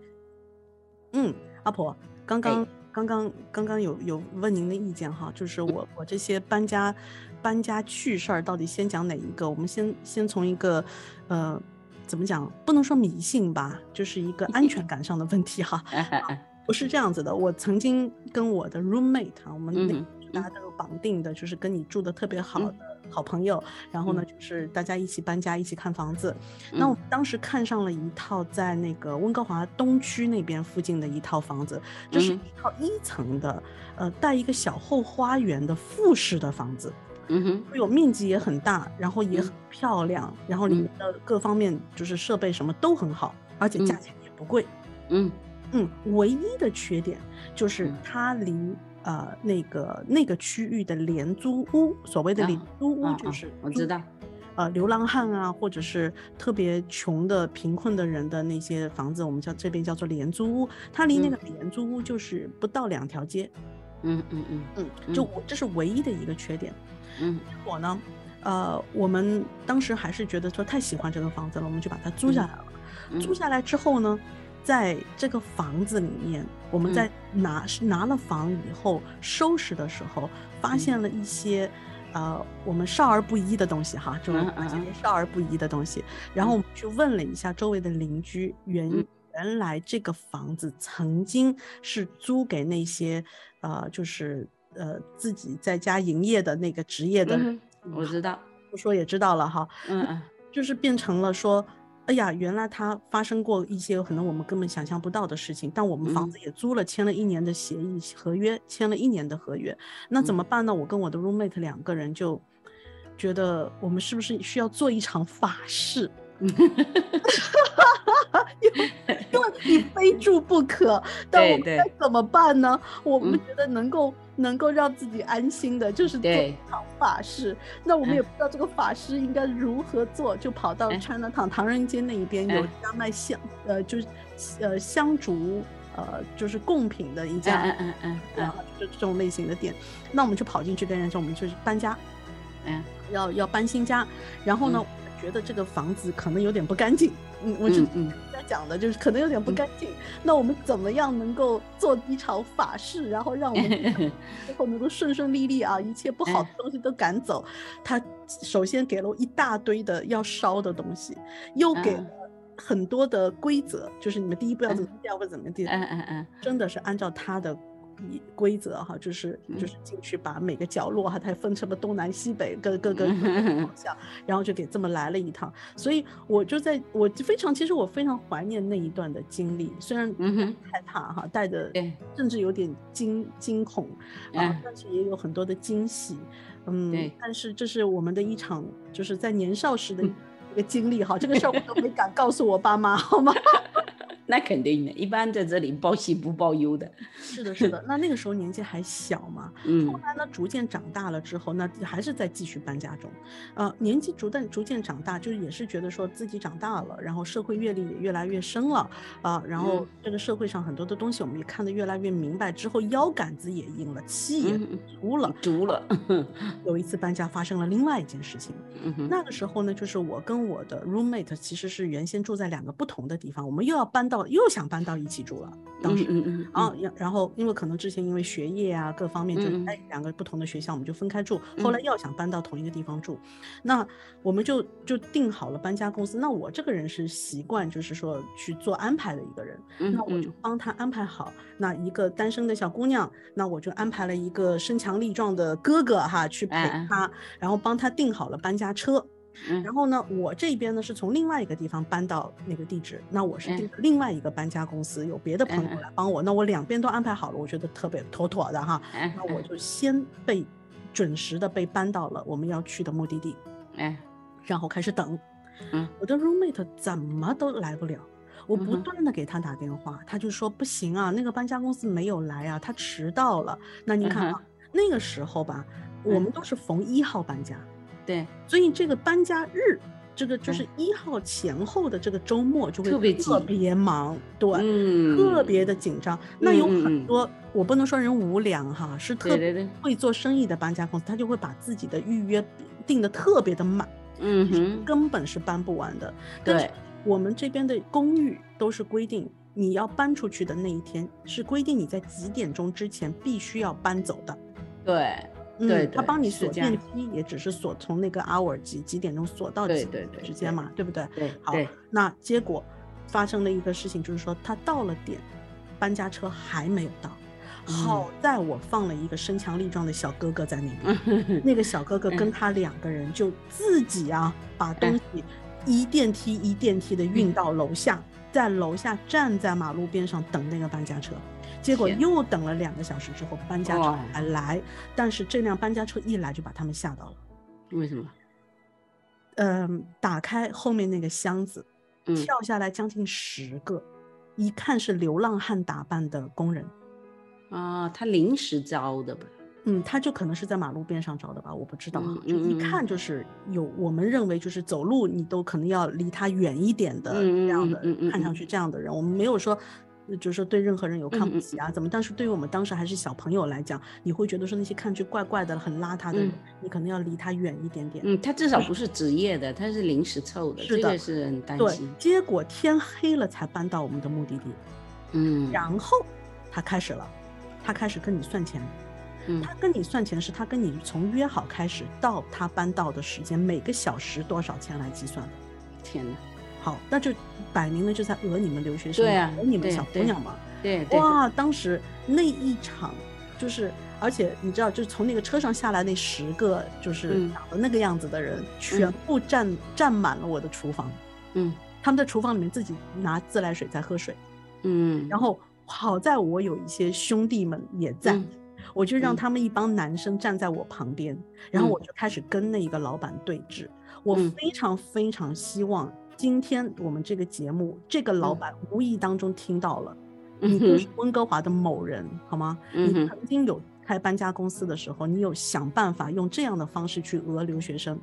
嗯，阿婆，刚刚刚刚刚刚有有问您的意见哈，就是我我这些搬家。搬家趣事儿到底先讲哪一个？我们先先从一个，呃，怎么讲？不能说迷信吧，就是一个 [LAUGHS] 安全感上的问题哈。[LAUGHS] 不是这样子的，我曾经跟我的 roommate 啊，我们那大家都有绑定的，就是跟你住的特别好的好朋友，然后呢，就是大家一起搬家，一起看房子。那我们当时看上了一套在那个温哥华东区那边附近的一套房子，这是一套一层的，呃，带一个小后花园的复式的房子。嗯哼，有面积也很大，然后也很漂亮，然后里面的各方面就是设备什么都很好，而且价钱也不贵。嗯嗯，唯一的缺点就是它离呃那个那个区域的廉租屋，所谓的廉租屋就是我知道，呃流浪汉啊，或者是特别穷的贫困的人的那些房子，我们叫这边叫做廉租屋，它离那个廉租屋就是不到两条街。嗯嗯嗯嗯，就我这是唯一的一个缺点。嗯，我呢，呃，我们当时还是觉得说太喜欢这个房子了，我们就把它租下来了。租下来之后呢，在这个房子里面，我们在拿拿了房以后收拾的时候，发现了一些呃我们少儿不宜的东西哈，就是发现少儿不宜的东西。然后我们去问了一下周围的邻居，原原来这个房子曾经是租给那些呃就是。呃，自己在家营业的那个职业的，我知道，不说也知道了哈。嗯嗯，就是变成了说，哎呀，原来他发生过一些可能我们根本想象不到的事情。但我们房子也租了，签了一年的协议合约，签了一年的合约，那怎么办呢？我跟我的 roommate 两个人就觉得，我们是不是需要做一场法事？[LAUGHS] 因为因为你非 [LAUGHS] 住不可，但我们该怎么办呢？我们觉得能够能够让自己安心的，就是做一场法事。那我们也不知道这个法师应该如何做，就跑到川南堂唐人街那一边有一家卖香呃，就是呃香烛呃，就是贡品的一家，嗯嗯嗯嗯，就这种类型的店。那我们就跑进去跟人说，我们就是搬家，嗯，要要搬新家，然后呢？觉得这个房子可能有点不干净，嗯，我就在讲的就是可能有点不干净。[LAUGHS] 那我们怎么样能够做一场法事，然后让我们 [LAUGHS] 最后能够顺顺利利啊，一切不好的东西都赶走？他首先给了我一大堆的要烧的东西，又给了很多的规则，就是你们第一步要怎么，第二步怎么，第嗯嗯嗯，真的是按照他的。规则哈，就是就是进去把每个角落哈，它分成了东南西北各各个 [LAUGHS] 方向，然后就给这么来了一趟。所以我就在我非常其实我非常怀念那一段的经历，虽然害怕哈，带着甚至有点惊惊恐啊，但是也有很多的惊喜。嗯，但是这是我们的一场就是在年少时的一个经历哈，这个事儿我都没敢告诉我爸妈，好吗？[LAUGHS] 那肯定的，一般在这里报喜不报忧的。是的，是的。[LAUGHS] 那那个时候年纪还小嘛，嗯。后来呢，逐渐长大了之后，那还是在继续搬家中。呃，年纪逐渐逐渐长大，就是也是觉得说自己长大了，然后社会阅历也越来越深了啊。然后这个社会上很多的东西，我们也看得越来越明白。之后腰杆子也硬了，气也足了，足了。有一次搬家发生了另外一件事情。嗯那个时候呢，就是我跟我的 roommate 其实是原先住在两个不同的地方，我们又要搬到。到又想搬到一起住了。当时，嗯嗯然后然后因为可能之前因为学业啊各方面，就哎两个不同的学校，我们就分开住。后来又想搬到同一个地方住，那我们就就定好了搬家公司。那我这个人是习惯就是说去做安排的一个人，那我就帮他安排好。那一个单身的小姑娘，那我就安排了一个身强力壮的哥哥哈去陪她，然后帮他订好了搬家车。然后呢，我这边呢是从另外一个地方搬到那个地址，那我是订另外一个搬家公司，有别的朋友来帮我，那我两边都安排好了，我觉得特别妥妥的哈。那我就先被准时的被搬到了我们要去的目的地，哎，然后开始等。嗯，我的 roommate 怎么都来不了，我不断的给他打电话，他就说不行啊，那个搬家公司没有来啊，他迟到了。那你看啊，那个时候吧，我们都是逢一号搬家。对，所以这个搬家日，这个就是一号前后的这个周末就会特别特别忙，对，特别的紧张。那有很多，我不能说人无良哈，是特别会做生意的搬家公司，他就会把自己的预约定的特别的满，嗯哼，根本是搬不完的。对，我们这边的公寓都是规定，你要搬出去的那一天是规定你在几点钟之前必须要搬走的。对。对，他帮你锁电梯，也只是锁从那个 hour 几几点钟锁到几点之间嘛，对不对？对，好，那结果发生了一个事情，就是说他到了点，搬家车还没有到，好在我放了一个身强力壮的小哥哥在那边，那个小哥哥跟他两个人就自己啊把东西一电梯一电梯的运到楼下，在楼下站在马路边上等那个搬家车。结果又等了两个小时之后，搬家车才来。但是这辆搬家车一来就把他们吓到了。为什么？嗯，打开后面那个箱子，跳下来将近十个，一看是流浪汉打扮的工人。啊，他临时招的吧？嗯，他就可能是在马路边上招的吧，我不知道。就一看就是有我们认为就是走路你都可能要离他远一点的这样的，看上去这样的人，我们没有说。就是说对任何人有看不起啊，怎么？但是对于我们当时还是小朋友来讲，你会觉得说那些看上去怪怪的、很邋遢的人，你可能要离他远一点点。嗯，他至少不是职业的，他是临时凑的，这个是很担心。对，结果天黑了才搬到我们的目的地。嗯，然后他开始了，他开始跟你算钱。嗯，他跟你算钱是他跟你从约好开始到他搬到的时间，每个小时多少钱来计算的。天哪！好，那就摆明了就在讹你们留学生，讹你们小姑娘嘛。对，哇，当时那一场就是，而且你知道，就是从那个车上下来那十个，就是长得那个样子的人，全部占占满了我的厨房。嗯，他们在厨房里面自己拿自来水在喝水。嗯，然后好在我有一些兄弟们也在，我就让他们一帮男生站在我旁边，然后我就开始跟那一个老板对峙。我非常非常希望。今天我们这个节目，这个老板无意当中听到了，你就是温哥华的某人，好吗？你曾经有开搬家公司的时候，你有想办法用这样的方式去讹留学生，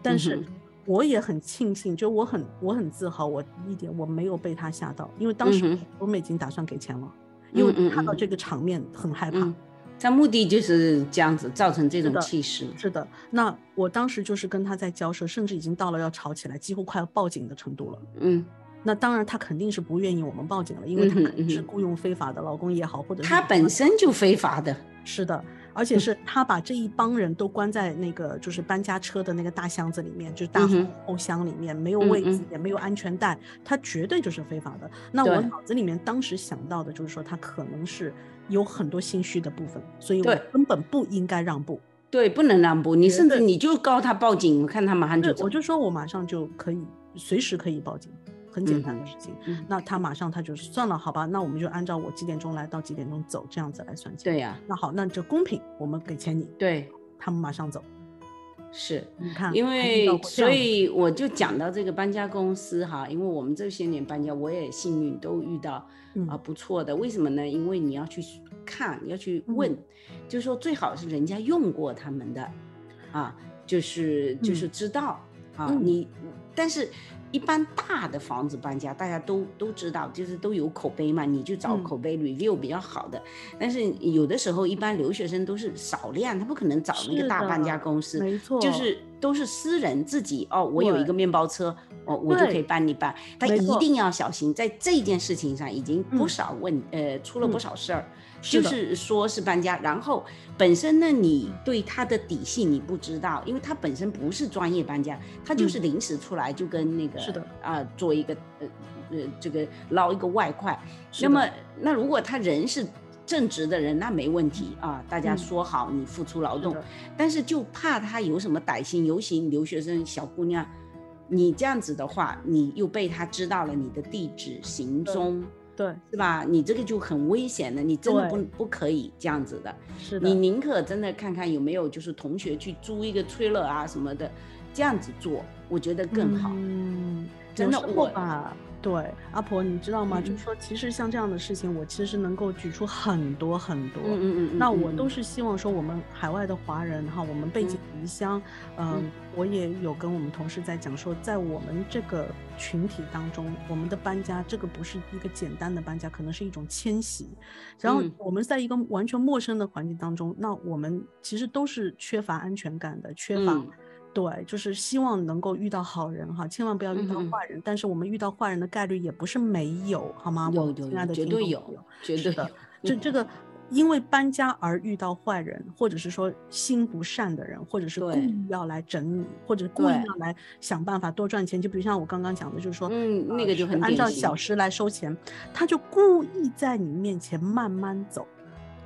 但是我也很庆幸，就我很我很自豪，我一点我没有被他吓到，因为当时我们已经打算给钱了，因为看到这个场面很害怕。他目的就是这样子，造成这种气势。是的，那我当时就是跟他在交涉，甚至已经到了要吵起来，几乎快要报警的程度了。嗯，那当然他肯定是不愿意我们报警了，因为他肯定是雇佣非法的劳工也好，或者他本身就非法的。是的，而且是他把这一帮人都关在那个就是搬家车的那个大箱子里面，就是大后箱里面，没有位置，也没有安全带，他绝对就是非法的。那我脑子里面当时想到的就是说，他可能是。有很多心虚的部分，所以我根本不应该让步。对，不能让步。你甚至你就告他报警，我看他马上就。我就说我马上就可以，随时可以报警，很简单的事情。那他马上他就算了，好吧，那我们就按照我几点钟来到几点钟走这样子来算钱。对呀。那好，那就公平，我们给钱你。对。他们马上走。是，你看，因为所以我就讲到这个搬家公司哈，因为我们这些年搬家，我也幸运都遇到啊不错的。为什么呢？因为你要去看，你要去问，就是说最好是人家用过他们的，啊，就是就是知道啊你，但是。一般大的房子搬家，大家都都知道，就是都有口碑嘛，你就找口碑 review 比较好的。但是有的时候，一般留学生都是少量，他不可能找那个大搬家公司，没错，就是都是私人自己哦，我有一个面包车，哦，我就可以帮你搬。他一定要小心，在这件事情上已经不少问，呃，出了不少事儿。就是说是搬家，然后本身呢，你对他的底细你不知道，因为他本身不是专业搬家，他就是临时出来，就跟那个是的。啊，做一个呃呃这个捞一个外快。那么那如果他人是。正直的人那没问题啊，大家说好你付出劳动，但是就怕他有什么歹心，尤其留学生小姑娘，你这样子的话，你又被他知道了你的地址行踪，对，是吧？你这个就很危险的，你真的不不可以这样子的，是的，你宁可真的看看有没有就是同学去租一个吹乐啊什么的，这样子做，我觉得更好。嗯，真的我吧。对，阿婆，你知道吗？就是说，其实像这样的事情，我其实能够举出很多很多。嗯嗯嗯。那我都是希望说，我们海外的华人哈，我们背井离乡，嗯，我也有跟我们同事在讲说，在我们这个群体当中，我们的搬家这个不是一个简单的搬家，可能是一种迁徙。然后我们在一个完全陌生的环境当中，那我们其实都是缺乏安全感的，缺乏。对，就是希望能够遇到好人哈，千万不要遇到坏人。但是我们遇到坏人的概率也不是没有，好吗？有有有，绝对有，绝对的。这这个，因为搬家而遇到坏人，或者是说心不善的人，或者是故意要来整你，或者故意要来想办法多赚钱。就比如像我刚刚讲的，就是说，嗯，那个就很按照小时来收钱，他就故意在你面前慢慢走，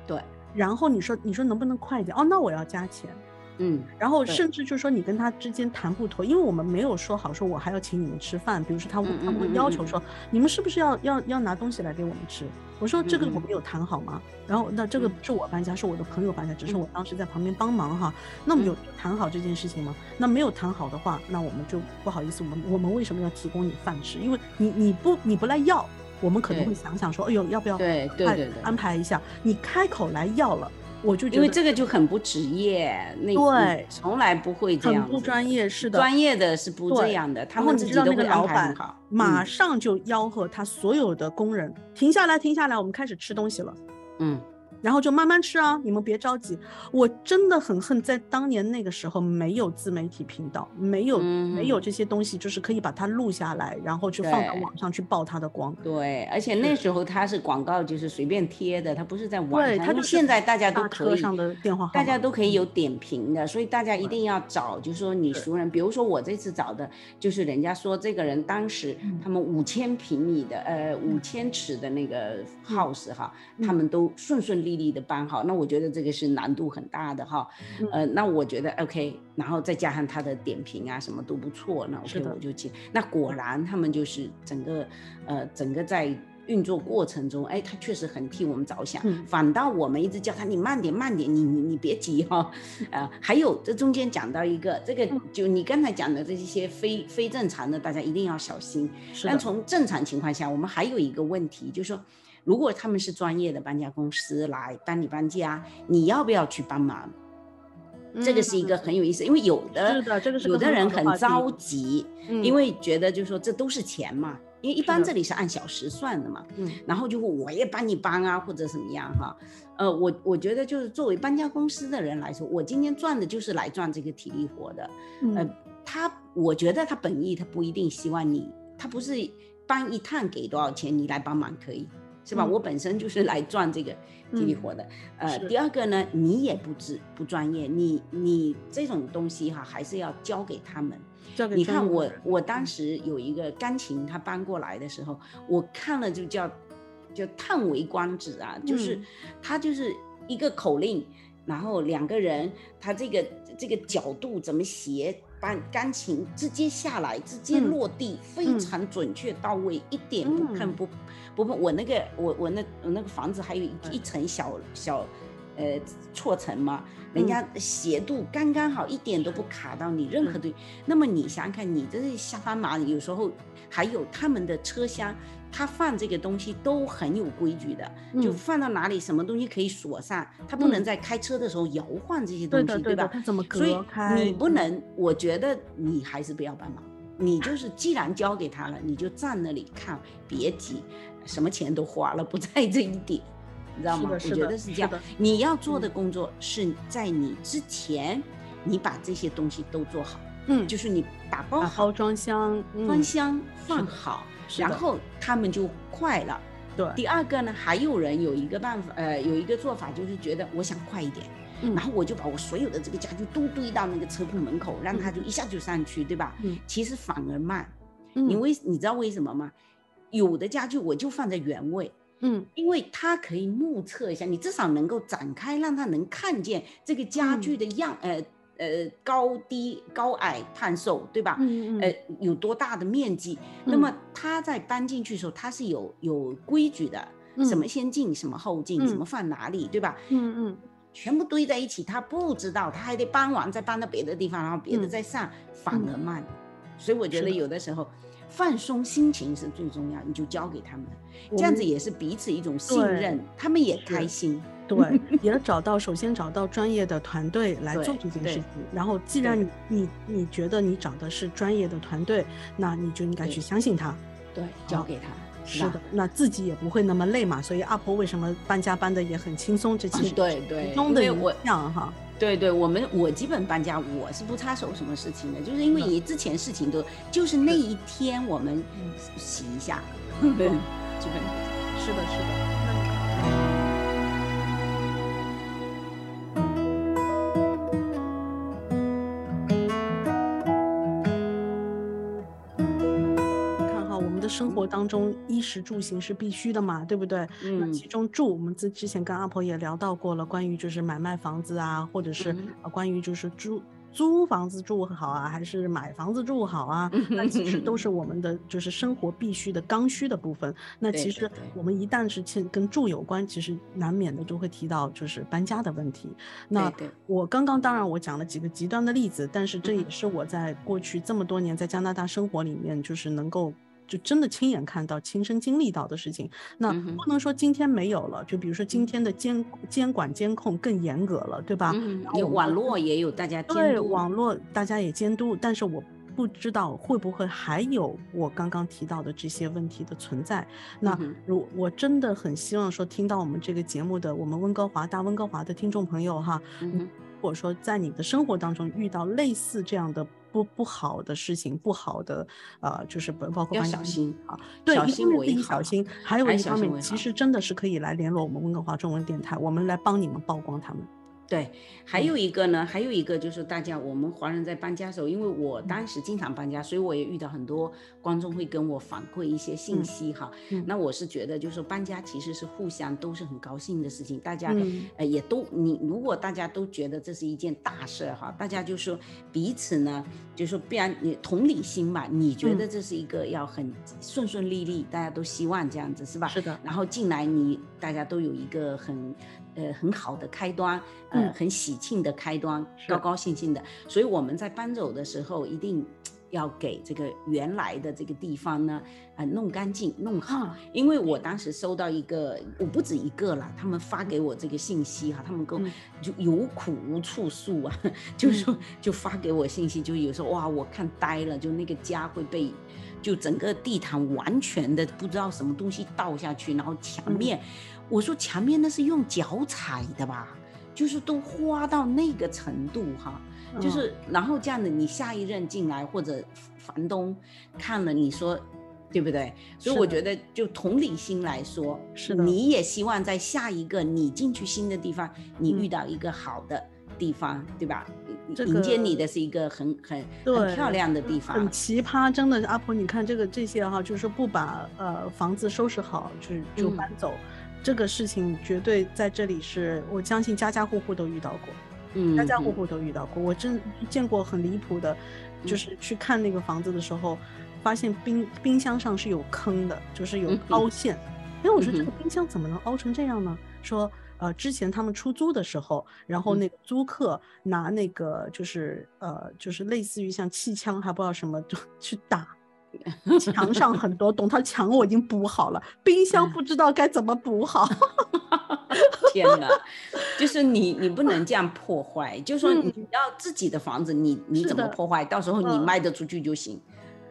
对。然后你说，你说能不能快一点？哦，那我要加钱。嗯，然后甚至就是说你跟他之间谈不妥，因为我们没有说好说我还要请你们吃饭，比如说他他会要求说你们是不是要要要拿东西来给我们吃？我说这个我们有谈好吗？然后那这个是我搬家，是我的朋友搬家，只是我当时在旁边帮忙哈。那么有谈好这件事情吗？那没有谈好的话，那我们就不好意思，我们我们为什么要提供你饭吃？因为你你不你不来要，我们可能会想想说，哎呦要不要对对对安排一下？你开口来要了。我就觉得因为这个就很不职业，那对，从来不会这样，很不专业，是的，专业的是不这样的，他们自己都会安排好，马上就吆喝他所有的工人停下来，停下来，我们开始吃东西了，嗯。然后就慢慢吃啊，你们别着急。我真的很恨，在当年那个时候没有自媒体频道，没有没有这些东西，就是可以把它录下来，然后去放到网上去曝它的光。对，而且那时候它是广告，就是随便贴的，它不是在网上。对，它就现在大家都可以上的电话，大家都可以有点评的，所以大家一定要找，就是说你熟人，比如说我这次找的，就是人家说这个人当时他们五千平米的，呃，五千尺的那个 house 哈，他们都顺顺利。力的班哈，那我觉得这个是难度很大的哈，呃，那我觉得 OK，然后再加上他的点评啊，什么都不错，那 OK 我就接。那果然他们就是整个呃整个在运作过程中，哎，他确实很替我们着想，反倒我们一直叫他你慢点慢点，你你你别急哈，呃，还有这中间讲到一个，这个就你刚才讲的这一些非非正常的，大家一定要小心。但从正常情况下，我们还有一个问题，就是说。如果他们是专业的搬家公司来帮你搬家，你要不要去帮忙？这个是一个很有意思，因为有的有的人很着急，因为觉得就是说这都是钱嘛，因为一般这里是按小时算的嘛，嗯，然后就我也帮你搬啊或者怎么样哈，呃，我我觉得就是作为搬家公司的人来说，我今天赚的就是来赚这个体力活的，呃，他我觉得他本意他不一定希望你，他不是搬一趟给多少钱你来帮忙可以。是吧？我本身就是来赚这个体力活的。呃，第二个呢，你也不知不专业，你你这种东西哈，还是要交给他们。你看我我当时有一个钢琴，他搬过来的时候，我看了就叫就叹为观止啊，就是他就是一个口令，然后两个人，他这个这个角度怎么斜。把钢琴直接下来，直接落地，非常准确到位，一点不碰不不碰。我那个我我那我那个房子还有一层小小呃错层嘛，人家斜度刚刚好，一点都不卡到你任何的。那么你想想看，你这是下班嘛？有时候还有他们的车厢。他放这个东西都很有规矩的，就放到哪里，什么东西可以锁上，他不能在开车的时候摇晃这些东西，对吧？他怎么所以你不能，我觉得你还是不要帮忙。你就是既然交给他了，你就站那里看，别急，什么钱都花了，不在这一点，你知道吗？我觉得是这样。你要做的工作是在你之前。你把这些东西都做好，嗯，就是你打包好，包装箱、装箱放好，然后他们就快了。对，第二个呢，还有人有一个办法，呃，有一个做法就是觉得我想快一点，然后我就把我所有的这个家具都堆到那个车库门口，让他就一下就上去，对吧？嗯，其实反而慢。你为你知道为什么吗？有的家具我就放在原位，嗯，因为它可以目测一下，你至少能够展开，让他能看见这个家具的样，呃呃高低高矮胖瘦，对吧？嗯嗯，呃有多大的面积？那么他在搬进去的时候，他是有有规矩的，什么先进，什么后进，什么放哪里，对吧？嗯嗯，全部堆在一起，他不知道，他还得搬完再搬到别的地方，然后别的再上，反而慢。所以我觉得有的时候。放松心情是最重要，你就交给他们，这样子也是彼此一种信任，他们也开心。对，[LAUGHS] 也找到首先找到专业的团队来做这件事情。然后，既然你你你觉得你找的是专业的团队，那你就应该去相信他。对，交给他。是的，那自己也不会那么累嘛。所以阿婆为什么搬家搬的也很轻松？这其实对 [LAUGHS] 对，中的一样哈。对对，我们我基本搬家我是不插手什么事情的，就是因为你之前事情都就是那一天我们洗一下，对，[LAUGHS] 基本是的，是的。活当中衣食住行是必须的嘛，对不对？嗯，其中住，我们之之前跟阿婆也聊到过了，关于就是买卖房子啊，或者是关于就是租租房子住好啊，还是买房子住好啊，那其实都是我们的就是生活必须的刚需的部分。那其实我们一旦是跟跟住有关，其实难免的就会提到就是搬家的问题。那我刚刚当然我讲了几个极端的例子，但是这也是我在过去这么多年在加拿大生活里面就是能够。就真的亲眼看到、亲身经历到的事情，那不能说今天没有了。就比如说今天的监监管、监控更严格了，对吧？有网络也有大家监对网络大家也监督，但是我不知道会不会还有我刚刚提到的这些问题的存在。那如我真的很希望说，听到我们这个节目的我们温哥华大温哥华的听众朋友哈，如果说在你的生活当中遇到类似这样的。不不好的事情，不好的，呃，就是包包括要小心啊，对，一方面自己小心，还有一方面，其实真的是可以来联络我们温哥华中文电台，我们来帮你们曝光他们。对，还有一个呢，还有一个就是大家，我们华人在搬家的时候，因为我当时经常搬家，所以我也遇到很多观众会跟我反馈一些信息哈。那我是觉得，就是搬家其实是互相都是很高兴的事情，大家呃也都你如果大家都觉得这是一件大事哈，大家就说彼此呢，就说必然你同理心嘛，你觉得这是一个要很顺顺利利，大家都希望这样子是吧？是的。然后进来你大家都有一个很。呃，很好的开端，呃，很喜庆的开端，高高兴兴的。所以我们在搬走的时候，一定要给这个原来的这个地方呢，啊，弄干净，弄好。因为我当时收到一个，我不止一个了，他们发给我这个信息哈，他们跟就有苦无处诉啊，[LAUGHS] 就是说就发给我信息，就有时候哇，我看呆了，就那个家会被，就整个地毯完全的不知道什么东西倒下去，然后墙面。我说墙面那是用脚踩的吧，就是都花到那个程度哈，就是然后这样的你下一任进来或者房东看了你说，对不对？所以我觉得就同理心来说，是的，你也希望在下一个你进去新的地方，你遇到一个好的地方，对吧？迎接你的是一个很很很漂亮的地方，很奇葩，真的阿婆，你看这个这些哈，就是不把呃房子收拾好就就搬走。这个事情绝对在这里是我相信家家户户都遇到过，嗯，家家户户都遇到过。我真见过很离谱的，就是去看那个房子的时候，发现冰冰箱上是有坑的，就是有凹陷。哎，我说这个冰箱怎么能凹成这样呢？说呃，之前他们出租的时候，然后那个租客拿那个就是呃，就是类似于像气枪还不知道什么就去打。墙上很多洞，他墙我已经补好了，冰箱不知道该怎么补好。[LAUGHS] 天哪，就是你你不能这样破坏，就说你要自己的房子，你你怎么破坏，到时候你卖得出去就行，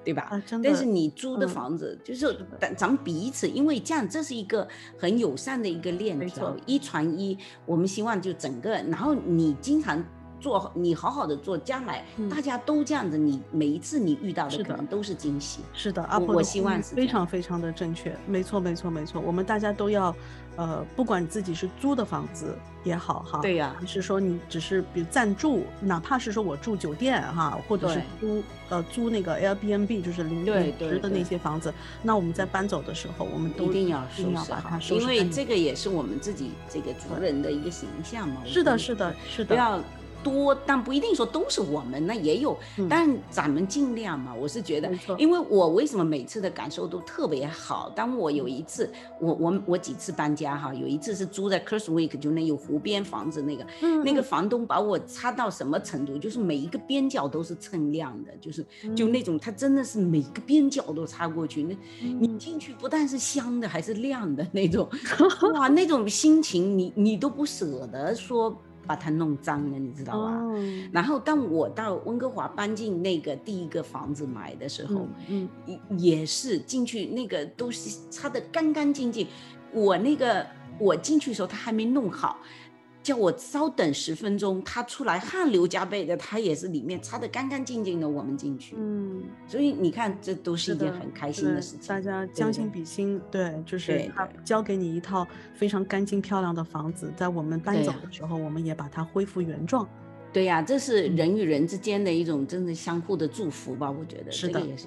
对吧？但是你租的房子，就是咱咱们彼此，因为这样这是一个很友善的一个链条，一传一，我们希望就整个，然后你经常。做，你好好的做，将来大家都这样子，你每一次你遇到的可能都是惊喜。是的，阿婆，我希望是非常非常的正确，没错没错没错，我们大家都要。呃，不管自己是租的房子也好哈，对呀，还是说你只是比如暂住，哪怕是说我住酒店哈，或者是租呃租那个 Airbnb，就是临时的那些房子，那我们在搬走的时候，我们都一定要一定要把它收拾因为这个也是我们自己这个族人的一个形象嘛。是的，是的，是的，不要。多，但不一定说都是我们，那也有，但咱们尽量嘛。我是觉得，因为我为什么每次的感受都特别好？当我有一次，我我我几次搬家哈，有一次是租在 c u r s w i c k 就那有湖边房子那个，那个房东把我擦到什么程度？就是每一个边角都是锃亮的，就是就那种，他真的是每个边角都擦过去。那你进去不但是香的，还是亮的那种，哇，那种心情你你都不舍得说。把它弄脏了，你知道吧？然后当我到温哥华搬进那个第一个房子买的时候，嗯，也是进去那个都是擦得干干净净。我那个我进去的时候，他还没弄好。叫我稍等十分钟，他出来汗流浃背的，他也是里面擦得干干净净的。我们进去，嗯，所以你看，这都是一件很开心的事情。大家将心比心，对，就是他交给你一套非常干净漂亮的房子，在我们搬走的时候，我们也把它恢复原状。对呀，这是人与人之间的一种真的相互的祝福吧？我觉得是的，也是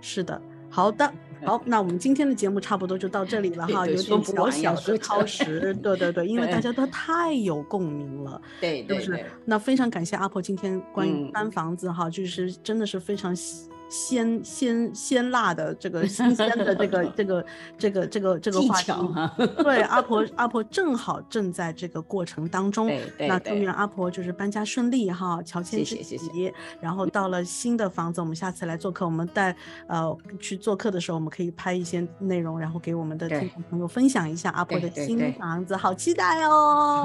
是的。好的，好，那我们今天的节目差不多就到这里了哈，有点小小的超时，对对对，因为大家都太有共鸣了，对，是不是？那非常感谢阿婆今天关于搬房子哈，就是真的是非常。鲜鲜鲜辣的这个新鲜的这个这个这个这个这个话题，对阿婆阿婆正好正在这个过程当中，那祝愿阿婆就是搬家顺利哈，乔迁之喜，然后到了新的房子，我们下次来做客，我们带呃去做客的时候，我们可以拍一些内容，然后给我们的听众朋友分享一下阿婆的新房子，好期待哦！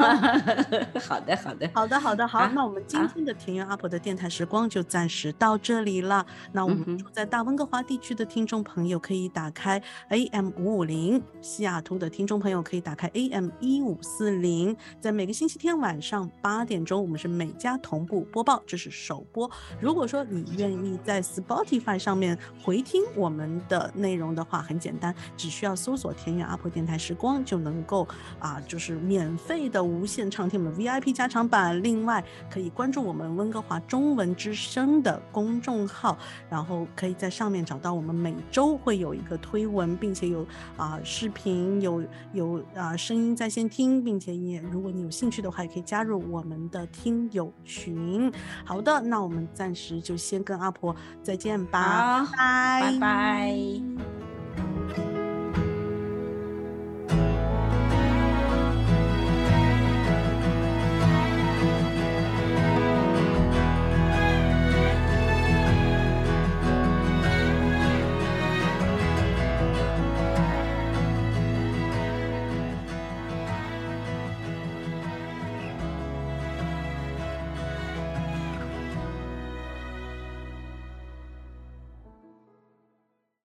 [LAUGHS] 好的好的好的好的好，那我们今天的田园阿婆的电台时光就暂时到这里了，那我。住在大温哥华地区的听众朋友可以打开 AM 五五零，西雅图的听众朋友可以打开 AM 一五四零。在每个星期天晚上八点钟，我们是每家同步播报，这是首播。如果说你愿意在 Spotify 上面回听我们的内容的话，很简单，只需要搜索“田园阿婆电台时光”就能够啊，就是免费的无限畅听我们 VIP 加长版。另外，可以关注我们温哥华中文之声的公众号，然后。后可以在上面找到我们每周会有一个推文，并且有啊视频，有有啊声音在线听，并且也如果你有兴趣的话，也可以加入我们的听友群。好的，那我们暂时就先跟阿婆再见吧，拜拜。